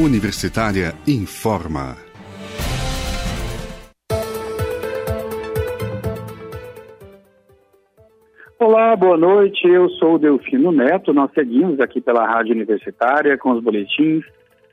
Universitária informa. Olá, boa noite. Eu sou Delfino Neto. Nós seguimos aqui pela Rádio Universitária com os boletins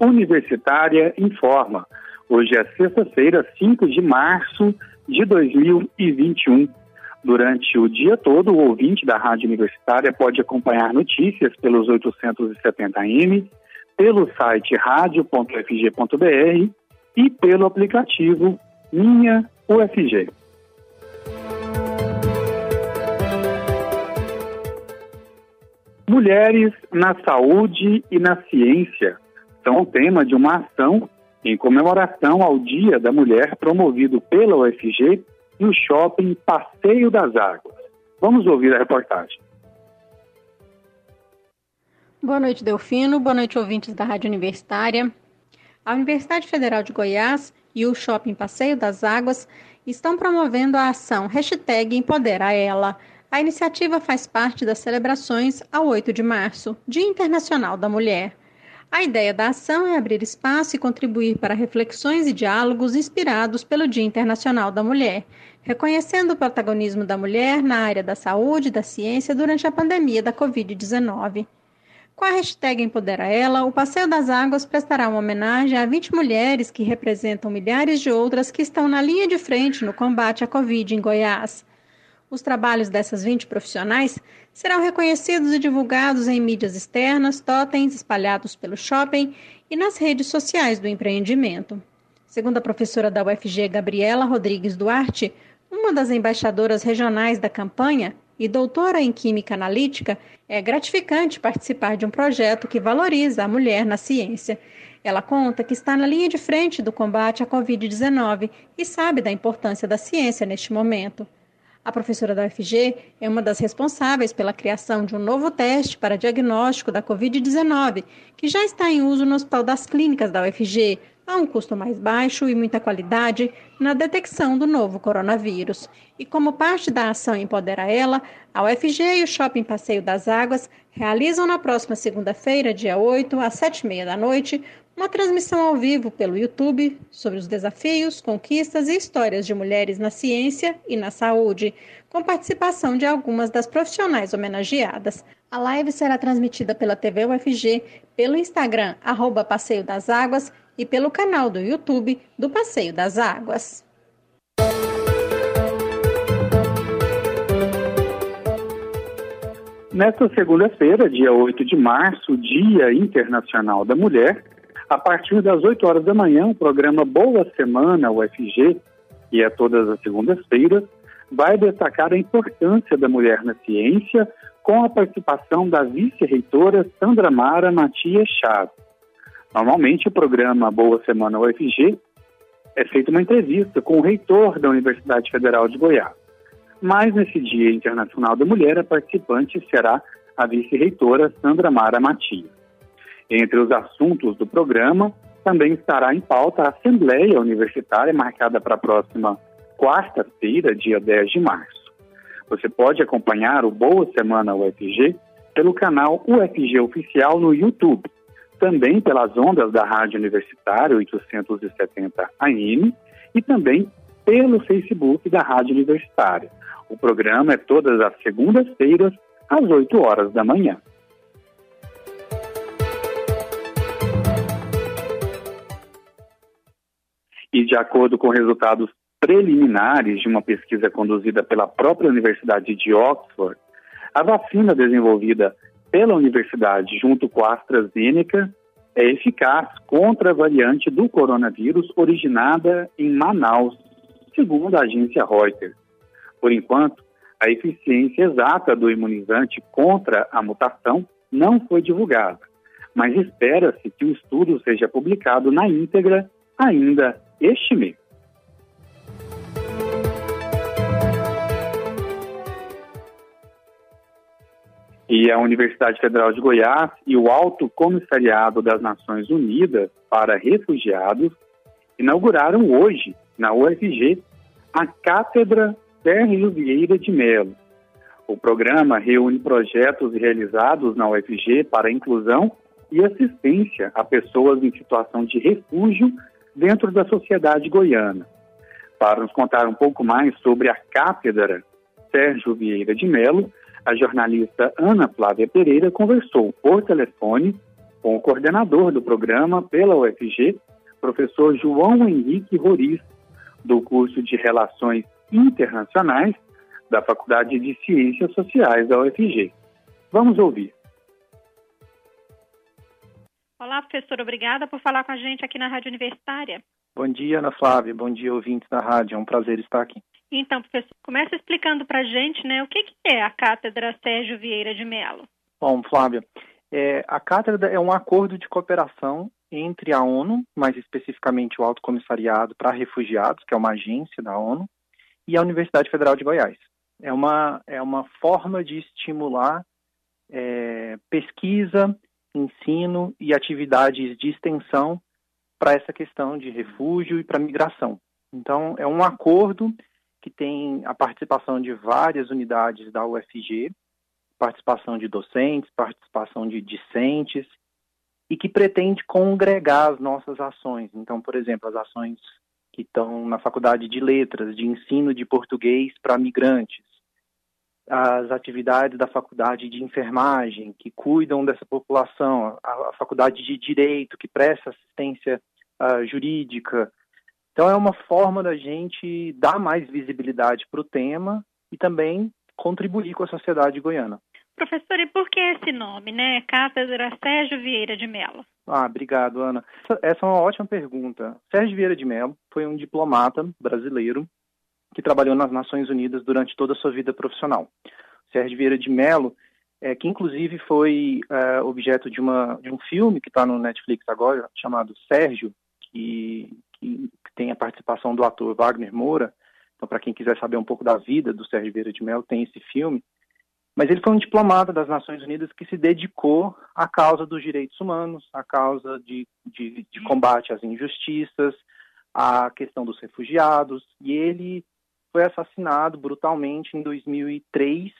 Universitária Informa. Hoje é sexta-feira, 5 de março de 2021. Durante o dia todo, o ouvinte da Rádio Universitária pode acompanhar notícias pelos 870M, pelo site radio.fg.br e pelo aplicativo Minha UFG. Mulheres na saúde e na ciência são o tema de uma ação em comemoração ao Dia da Mulher promovido pela UFG no shopping Passeio das Águas. Vamos ouvir a reportagem. Boa noite, Delfino. Boa noite, ouvintes da Rádio Universitária. A Universidade Federal de Goiás e o Shopping Passeio das Águas estão promovendo a ação Hashtag Empodera Ela. A iniciativa faz parte das celebrações ao 8 de março, Dia Internacional da Mulher. A ideia da ação é abrir espaço e contribuir para reflexões e diálogos inspirados pelo Dia Internacional da Mulher, reconhecendo o protagonismo da mulher na área da saúde e da ciência durante a pandemia da Covid-19. Com a hashtag Empodera Ela, o Passeio das Águas prestará uma homenagem a 20 mulheres que representam milhares de outras que estão na linha de frente no combate à Covid em Goiás. Os trabalhos dessas 20 profissionais serão reconhecidos e divulgados em mídias externas, totens espalhados pelo shopping e nas redes sociais do empreendimento. Segundo a professora da UFG, Gabriela Rodrigues Duarte, uma das embaixadoras regionais da campanha e doutora em Química Analítica, é gratificante participar de um projeto que valoriza a mulher na ciência. Ela conta que está na linha de frente do combate à Covid-19 e sabe da importância da ciência neste momento. A professora da UFG é uma das responsáveis pela criação de um novo teste para diagnóstico da Covid-19, que já está em uso no Hospital das Clínicas da UFG, a um custo mais baixo e muita qualidade na detecção do novo coronavírus. E como parte da ação Empodera Ela, a UFG e o Shopping Passeio das Águas realizam na próxima segunda-feira, dia 8, às 7h30 da noite, uma transmissão ao vivo pelo YouTube sobre os desafios, conquistas e histórias de mulheres na ciência e na saúde, com participação de algumas das profissionais homenageadas. A live será transmitida pela TV UFG, pelo Instagram, arroba Passeio das Águas, e pelo canal do YouTube do Passeio das Águas. Nesta segunda-feira, dia 8 de março, Dia Internacional da Mulher, a partir das 8 horas da manhã, o programa Boa Semana UFG, que é todas as segundas-feiras, vai destacar a importância da mulher na ciência com a participação da vice-reitora Sandra Mara Matias Chaves. Normalmente, o programa Boa Semana UFG é feita uma entrevista com o reitor da Universidade Federal de Goiás. Mas nesse Dia Internacional da Mulher, a participante será a vice-reitora Sandra Mara Matias. Entre os assuntos do programa, também estará em pauta a Assembleia Universitária, marcada para a próxima quarta-feira, dia 10 de março. Você pode acompanhar o Boa Semana UFG pelo canal UFG Oficial no YouTube, também pelas ondas da Rádio Universitária 870 AM e também pelo Facebook da Rádio Universitária. O programa é todas as segundas-feiras, às 8 horas da manhã. E de acordo com resultados preliminares de uma pesquisa conduzida pela própria Universidade de Oxford, a vacina desenvolvida pela universidade junto com a AstraZeneca é eficaz contra a variante do coronavírus originada em Manaus, segundo a agência Reuters. Por enquanto, a eficiência exata do imunizante contra a mutação não foi divulgada, mas espera-se que o estudo seja publicado na íntegra ainda este mês. E a Universidade Federal de Goiás e o Alto Comissariado das Nações Unidas para Refugiados inauguraram hoje, na UFG, a Cátedra Sérgio Vieira de Mello. O programa reúne projetos realizados na UFG para inclusão e assistência a pessoas em situação de refúgio dentro da sociedade goiana. Para nos contar um pouco mais sobre a cátedra Sérgio Vieira de Melo, a jornalista Ana Flávia Pereira conversou por telefone com o coordenador do programa pela UFG, professor João Henrique Roriz, do curso de Relações Internacionais da Faculdade de Ciências Sociais da UFG. Vamos ouvir. Olá, professor. Obrigada por falar com a gente aqui na Rádio Universitária. Bom dia, Ana Flávia. Bom dia, ouvintes da rádio. É um prazer estar aqui. Então, professor, começa explicando para a gente né, o que, que é a Cátedra Sérgio Vieira de Mello. Bom, Flávia, é, a cátedra é um acordo de cooperação entre a ONU, mais especificamente o Alto Comissariado para Refugiados, que é uma agência da ONU, e a Universidade Federal de Goiás. É uma, é uma forma de estimular é, pesquisa, ensino e atividades de extensão para essa questão de refúgio e para migração. Então, é um acordo que tem a participação de várias unidades da UFG, participação de docentes, participação de discentes, e que pretende congregar as nossas ações. Então, por exemplo, as ações que estão na Faculdade de Letras, de ensino de português para migrantes, as atividades da faculdade de enfermagem, que cuidam dessa população, a, faculdade de direito, que presta assistência uh, jurídica. Então, é uma forma da gente dar mais visibilidade para o tema e também contribuir com a sociedade goiana. Professor, e por que esse nome, né? Cátedra Sérgio Vieira de Mello. Ah, obrigado, Ana. Essa é uma ótima pergunta. Sérgio Vieira de Mello foi um diplomata brasileiro que trabalhou nas Nações Unidas durante toda a sua vida profissional. Sérgio Vieira de Mello, é, que inclusive foi é, objeto de, uma, de um filme que está no Netflix agora, chamado Sérgio, que, que tem a participação do ator Wagner Moura. Então, para quem quiser saber um pouco da vida do Sérgio Vieira de Mello, tem esse filme. Mas ele foi um diplomata das Nações Unidas que se dedicou à causa dos direitos humanos, à causa de, de, de combate às injustiças, à questão dos refugiados, e ele foi assassinado brutalmente em 2003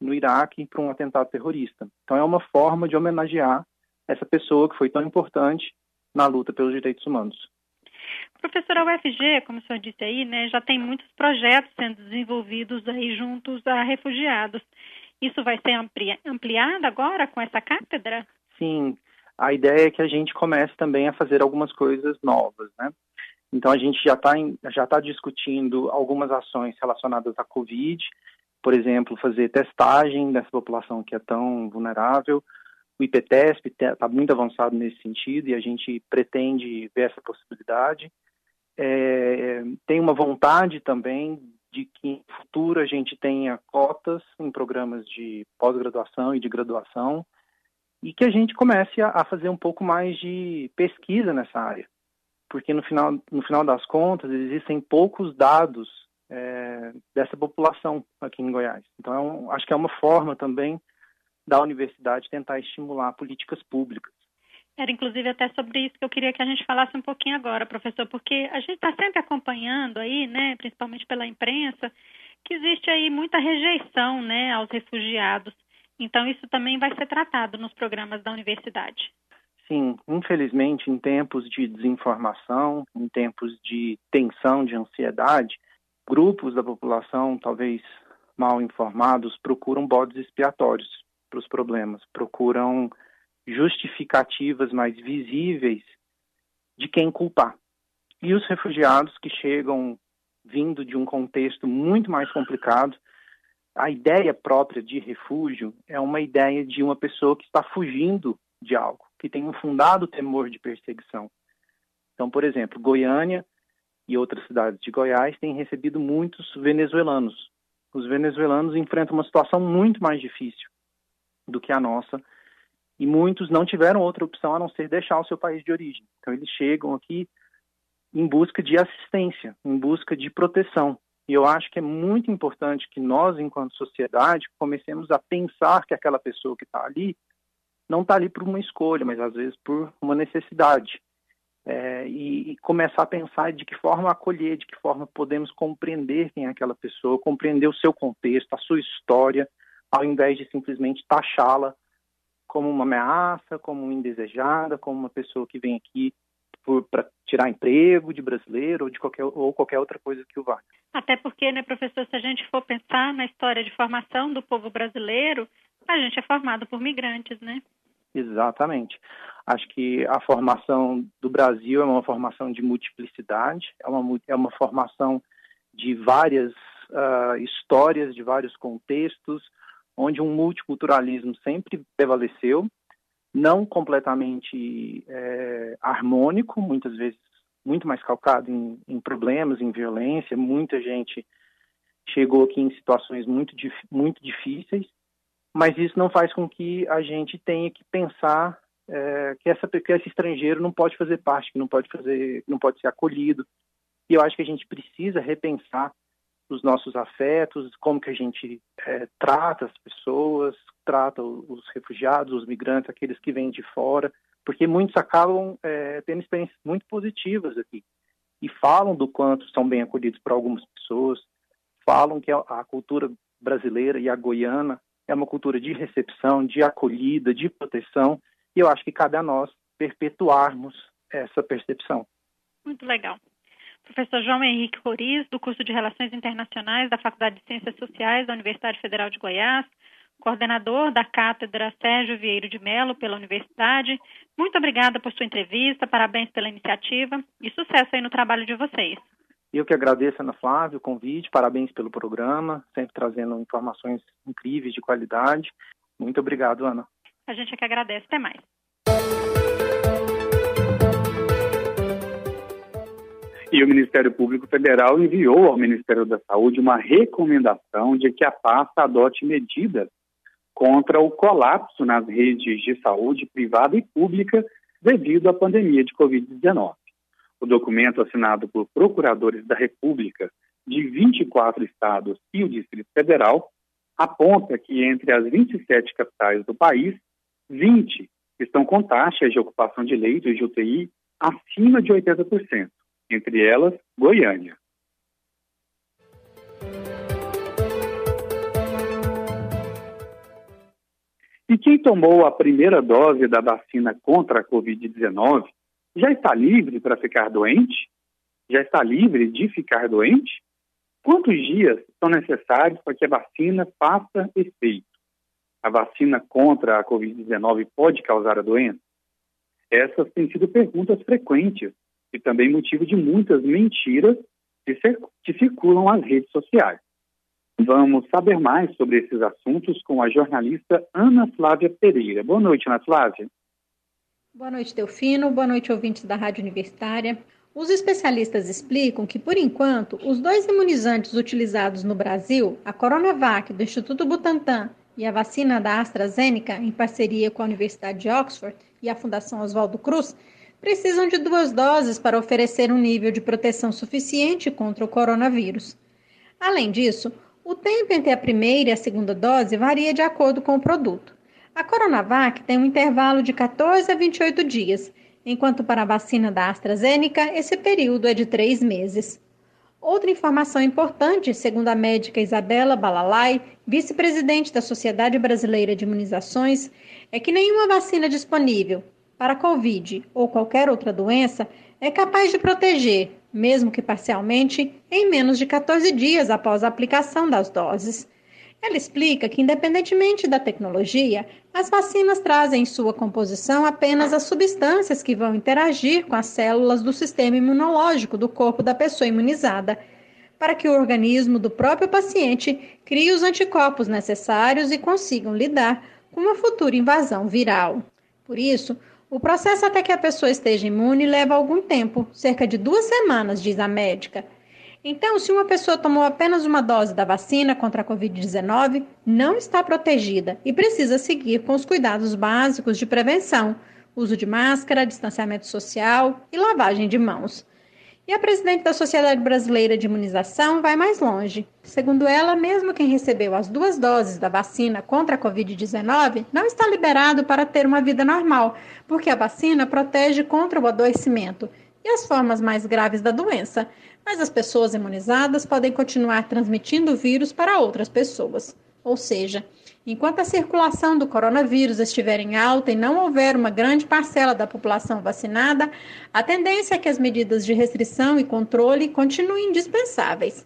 no Iraque por um atentado terrorista. Então é uma forma de homenagear essa pessoa que foi tão importante na luta pelos direitos humanos. Professora, UFG, como o senhor disse aí, né, já tem muitos projetos sendo desenvolvidos aí juntos a refugiados. Isso vai ser ampli ampliado agora com essa cátedra? Sim, a ideia é que a gente comece também a fazer algumas coisas novas, né? Então a gente já está já tá discutindo algumas ações relacionadas à Covid, por exemplo, fazer testagem dessa população que é tão vulnerável. O IPTESP está muito avançado nesse sentido e a gente pretende ver essa possibilidade. É, tem uma vontade também de que em futuro a gente tenha cotas em programas de pós-graduação e de graduação e que a gente comece a, a fazer um pouco mais de pesquisa nessa área porque no final, no final das contas existem poucos dados é, dessa população aqui em Goiás. Então, é um, acho que é uma forma também da universidade tentar estimular políticas públicas. Era inclusive até sobre isso que eu queria que a gente falasse um pouquinho agora, professor, porque a gente está sempre acompanhando aí, né, principalmente pela imprensa, que existe aí muita rejeição, né, aos refugiados. Então isso também vai ser tratado nos programas da universidade. Sim, infelizmente, em tempos de desinformação, em tempos de tensão, de ansiedade, grupos da população, talvez mal informados, procuram bodes expiatórios para os problemas, procuram justificativas mais visíveis de quem culpar. E os refugiados que chegam vindo de um contexto muito mais complicado, a ideia própria de refúgio é uma ideia de uma pessoa que está fugindo de algo, que tem um fundado temor de perseguição. Então, por exemplo, Goiânia e outras cidades de Goiás têm recebido muitos venezuelanos. Os venezuelanos enfrentam uma situação muito mais difícil do que a nossa e muitos não tiveram outra opção a não ser deixar o seu país de origem. Então, eles chegam aqui em busca de assistência, em busca de proteção. E eu acho que é muito importante que nós, enquanto sociedade, comecemos a pensar que aquela pessoa que está ali não está ali por uma escolha, mas às vezes por uma necessidade. É, e, e, começar a pensar de que forma acolher, de que forma podemos compreender quem é aquela pessoa, compreender o seu contexto, a sua história, ao invés de simplesmente taxá-la como uma ameaça, como indesejada, como uma pessoa que vem aqui para tirar emprego de brasileiro ou de qualquer ou qualquer outra coisa que o vá. Até porque, né, professor, se a gente for pensar na história de formação do povo brasileiro, a gente é formado por migrantes, né? Exatamente. Acho que a formação do Brasil é uma formação de multiplicidade, é uma, é uma formação de várias uh, histórias, de vários contextos, onde um multiculturalismo sempre prevaleceu, não completamente é, harmônico, muitas vezes muito mais calcado em, em, problemas, em violência. Muita gente chegou aqui em situações muito, muito difíceis, mas isso não faz com que a gente tenha que pensar é, que, essa, que esse estrangeiro não pode fazer parte, que não pode fazer, não pode ser acolhido. E eu acho que a gente precisa repensar os nossos afetos, como que a gente é, trata as pessoas, trata os refugiados, os migrantes, aqueles que vêm de fora, porque muitos acabam é, tendo experiências muito positivas aqui e falam do quanto são bem acolhidos por algumas pessoas, falam que a, a cultura brasileira e a goiana é uma cultura de recepção, de acolhida, de proteção, e eu acho que cabe a nós perpetuarmos essa percepção. Muito legal. Professor João Henrique Roriz, do curso de Relações Internacionais da Faculdade de Ciências Sociais da Universidade Federal de Goiás, coordenador da Cátedra Sérgio Vieiro de Melo pela Universidade. Muito obrigada por sua entrevista, parabéns pela iniciativa e sucesso aí no trabalho de vocês. Eu que agradeço, Ana Flávia, o convite, parabéns pelo programa, sempre trazendo informações incríveis de qualidade. Muito obrigado, Ana. A gente é que agradece. Até mais. E o Ministério Público Federal enviou ao Ministério da Saúde uma recomendação de que a pasta adote medidas contra o colapso nas redes de saúde privada e pública devido à pandemia de Covid-19. O documento, assinado por procuradores da República de 24 estados e o Distrito Federal, aponta que entre as 27 capitais do país, 20 estão com taxas de ocupação de leitos de UTI acima de 80% entre elas Goiânia. E quem tomou a primeira dose da vacina contra a Covid-19 já está livre para ficar doente? Já está livre de ficar doente? Quantos dias são necessários para que a vacina faça efeito? A vacina contra a Covid-19 pode causar a doença? Essas têm sido perguntas frequentes e também motivo de muitas mentiras que circulam nas redes sociais. Vamos saber mais sobre esses assuntos com a jornalista Ana Flávia Pereira. Boa noite, Ana Flávia. Boa noite, Delfino. Boa noite, ouvintes da Rádio Universitária. Os especialistas explicam que, por enquanto, os dois imunizantes utilizados no Brasil, a Coronavac do Instituto Butantan e a vacina da AstraZeneca, em parceria com a Universidade de Oxford e a Fundação Oswaldo Cruz, precisam de duas doses para oferecer um nível de proteção suficiente contra o coronavírus. Além disso, o tempo entre a primeira e a segunda dose varia de acordo com o produto. A Coronavac tem um intervalo de 14 a 28 dias, enquanto para a vacina da AstraZeneca esse período é de três meses. Outra informação importante, segundo a médica Isabela Balalai, vice-presidente da Sociedade Brasileira de Imunizações, é que nenhuma vacina disponível, para a Covid ou qualquer outra doença é capaz de proteger, mesmo que parcialmente, em menos de 14 dias após a aplicação das doses. Ela explica que, independentemente da tecnologia, as vacinas trazem em sua composição apenas as substâncias que vão interagir com as células do sistema imunológico do corpo da pessoa imunizada, para que o organismo do próprio paciente crie os anticorpos necessários e consigam lidar com uma futura invasão viral. Por isso, o processo até que a pessoa esteja imune leva algum tempo, cerca de duas semanas, diz a médica. Então, se uma pessoa tomou apenas uma dose da vacina contra a Covid-19, não está protegida e precisa seguir com os cuidados básicos de prevenção, uso de máscara, distanciamento social e lavagem de mãos. E a presidente da Sociedade Brasileira de Imunização vai mais longe. Segundo ela, mesmo quem recebeu as duas doses da vacina contra a Covid-19 não está liberado para ter uma vida normal, porque a vacina protege contra o adoecimento e as formas mais graves da doença, mas as pessoas imunizadas podem continuar transmitindo o vírus para outras pessoas. Ou seja, Enquanto a circulação do coronavírus estiver em alta e não houver uma grande parcela da população vacinada, a tendência é que as medidas de restrição e controle continuem indispensáveis.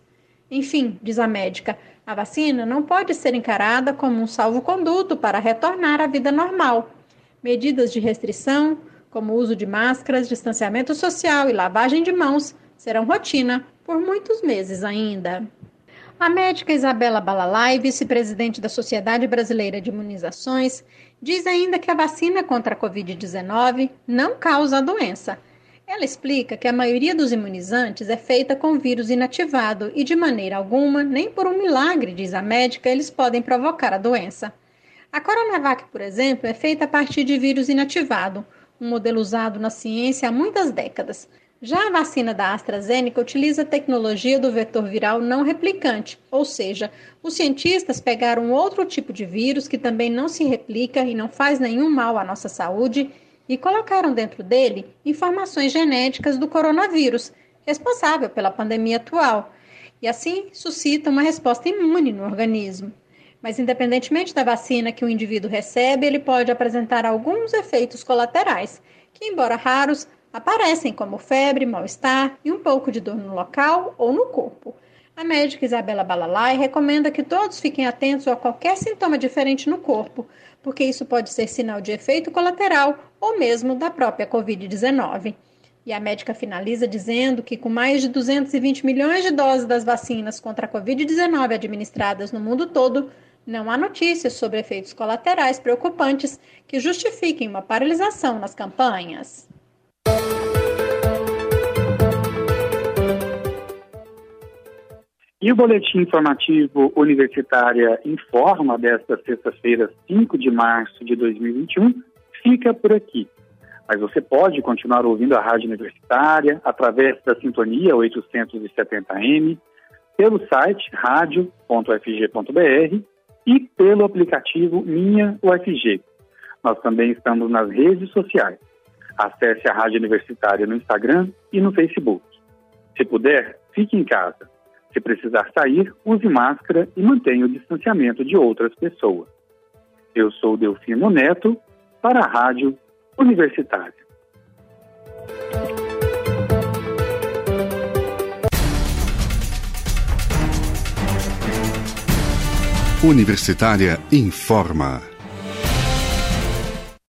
Enfim, diz a médica, a vacina não pode ser encarada como um salvo-conduto para retornar à vida normal. Medidas de restrição, como o uso de máscaras, distanciamento social e lavagem de mãos, serão rotina por muitos meses ainda. A médica Isabela Balalai, vice-presidente da Sociedade Brasileira de Imunizações, diz ainda que a vacina contra a Covid-19 não causa a doença. Ela explica que a maioria dos imunizantes é feita com vírus inativado e, de maneira alguma, nem por um milagre, diz a médica, eles podem provocar a doença. A Coronavac, por exemplo, é feita a partir de vírus inativado, um modelo usado na ciência há muitas décadas. Já a vacina da AstraZeneca utiliza a tecnologia do vetor viral não replicante, ou seja, os cientistas pegaram outro tipo de vírus que também não se replica e não faz nenhum mal à nossa saúde e colocaram dentro dele informações genéticas do coronavírus, responsável pela pandemia atual, e assim suscita uma resposta imune no organismo. Mas, independentemente da vacina que o indivíduo recebe, ele pode apresentar alguns efeitos colaterais, que, embora raros, Aparecem como febre, mal-estar e um pouco de dor no local ou no corpo. A médica Isabela Balalai recomenda que todos fiquem atentos a qualquer sintoma diferente no corpo, porque isso pode ser sinal de efeito colateral ou mesmo da própria Covid-19. E a médica finaliza dizendo que, com mais de 220 milhões de doses das vacinas contra a Covid-19 administradas no mundo todo, não há notícias sobre efeitos colaterais preocupantes que justifiquem uma paralisação nas campanhas. E o Boletim Informativo Universitária Informa desta sexta-feira, 5 de março de 2021, fica por aqui. Mas você pode continuar ouvindo a Rádio Universitária através da sintonia 870M, pelo site radio.fg.br e pelo aplicativo Minha UFG. Nós também estamos nas redes sociais. Acesse a Rádio Universitária no Instagram e no Facebook. Se puder, fique em casa. Se precisar sair, use máscara e mantenha o distanciamento de outras pessoas. Eu sou Delfino Neto, para a Rádio Universitária. Universitária informa.